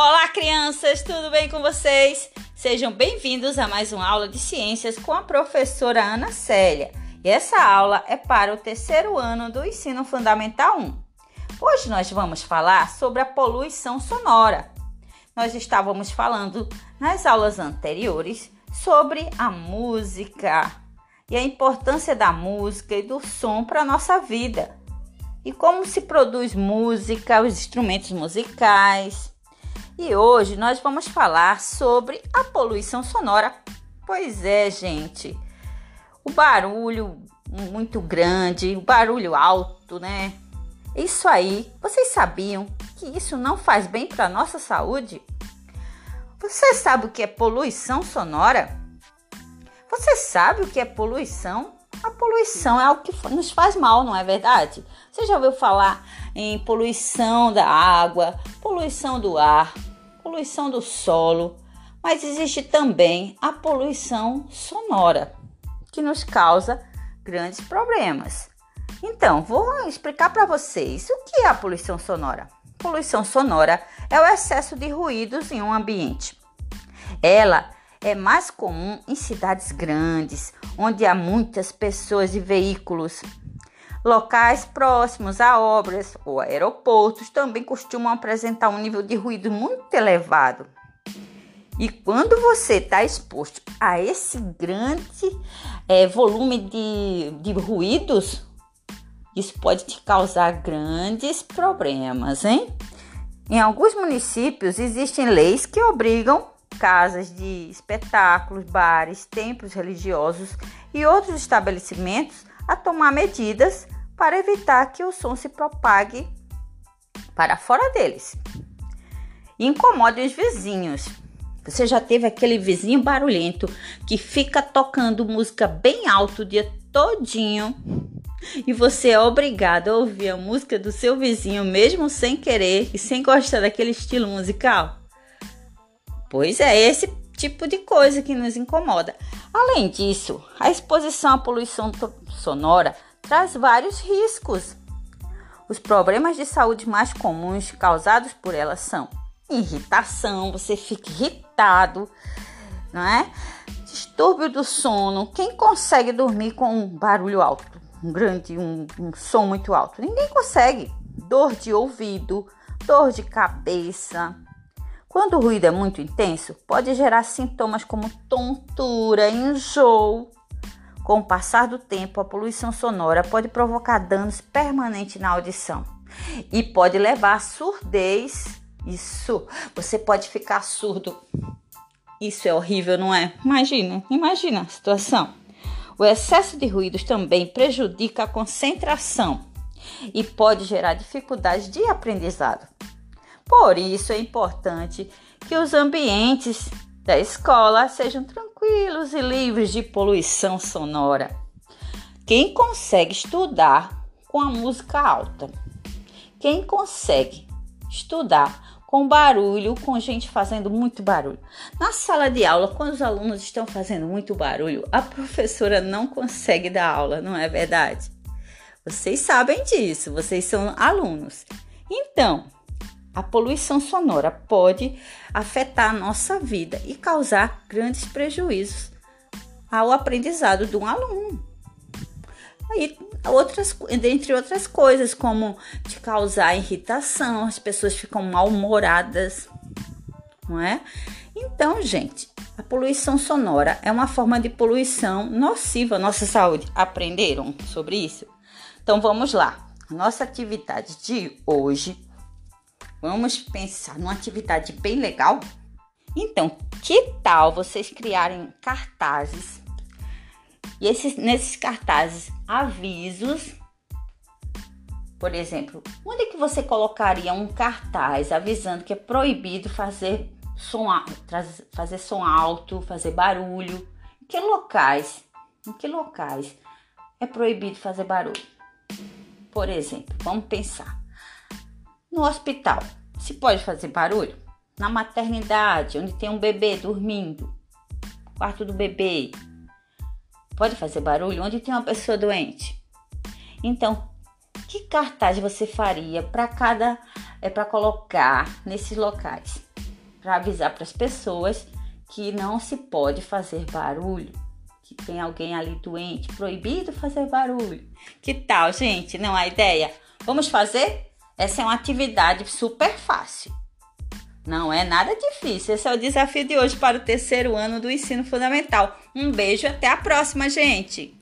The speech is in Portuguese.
Olá, crianças, tudo bem com vocês? Sejam bem-vindos a mais uma aula de ciências com a professora Ana Célia. E essa aula é para o terceiro ano do Ensino Fundamental 1. Hoje nós vamos falar sobre a poluição sonora. Nós estávamos falando nas aulas anteriores sobre a música e a importância da música e do som para a nossa vida. E como se produz música, os instrumentos musicais e hoje nós vamos falar sobre a poluição sonora. Pois é, gente, o barulho muito grande, o barulho alto, né? Isso aí, vocês sabiam que isso não faz bem para nossa saúde? Você sabe o que é poluição sonora? Você sabe o que é poluição? A poluição é algo que nos faz mal, não é verdade? Você já ouviu falar em poluição da água, poluição do ar, poluição do solo, mas existe também a poluição sonora, que nos causa grandes problemas. Então, vou explicar para vocês o que é a poluição sonora. Poluição sonora é o excesso de ruídos em um ambiente. Ela é mais comum em cidades grandes, onde há muitas pessoas e veículos. Locais próximos a obras ou aeroportos também costumam apresentar um nível de ruído muito elevado. E quando você está exposto a esse grande é, volume de, de ruídos, isso pode te causar grandes problemas, hein? Em alguns municípios existem leis que obrigam casas de espetáculos, bares, templos religiosos e outros estabelecimentos a tomar medidas para evitar que o som se propague para fora deles. E incomode os vizinhos. Você já teve aquele vizinho barulhento que fica tocando música bem alto o dia todinho e você é obrigado a ouvir a música do seu vizinho mesmo sem querer e sem gostar daquele estilo musical? Pois é, esse tipo de coisa que nos incomoda. Além disso, a exposição à poluição sonora traz vários riscos. Os problemas de saúde mais comuns causados por ela são irritação, você fica irritado, não é? Distúrbio do sono. Quem consegue dormir com um barulho alto, um grande, um, um som muito alto? Ninguém consegue. Dor de ouvido, dor de cabeça, quando o ruído é muito intenso, pode gerar sintomas como tontura, enjoo. Com o passar do tempo, a poluição sonora pode provocar danos permanentes na audição e pode levar à surdez. Isso, você pode ficar surdo. Isso é horrível, não é? Imagina, imagina a situação. O excesso de ruídos também prejudica a concentração e pode gerar dificuldades de aprendizado. Por isso é importante que os ambientes da escola sejam tranquilos e livres de poluição sonora. Quem consegue estudar com a música alta? Quem consegue estudar com barulho, com gente fazendo muito barulho? Na sala de aula, quando os alunos estão fazendo muito barulho, a professora não consegue dar aula, não é verdade? Vocês sabem disso, vocês são alunos. Então, a poluição sonora pode afetar a nossa vida e causar grandes prejuízos ao aprendizado de um aluno. E outras, dentre outras coisas, como de causar irritação, as pessoas ficam mal-humoradas, não é? Então, gente, a poluição sonora é uma forma de poluição nociva à nossa saúde. Aprenderam sobre isso? Então vamos lá. Nossa atividade de hoje Vamos pensar numa atividade bem legal? Então, que tal vocês criarem cartazes? E esses, nesses cartazes, avisos. Por exemplo, onde que você colocaria um cartaz avisando que é proibido fazer som, fazer som alto, fazer barulho? Em que locais? Em que locais é proibido fazer barulho? Por exemplo, vamos pensar. No hospital, se pode fazer barulho? Na maternidade, onde tem um bebê dormindo, quarto do bebê, pode fazer barulho? Onde tem uma pessoa doente? Então, que cartaz você faria para cada é para colocar nesses locais? para avisar para as pessoas que não se pode fazer barulho, que tem alguém ali doente, proibido fazer barulho. Que tal, gente? Não há ideia? Vamos fazer? Essa é uma atividade super fácil. Não é nada difícil. Esse é o desafio de hoje para o terceiro ano do ensino fundamental. Um beijo, até a próxima, gente!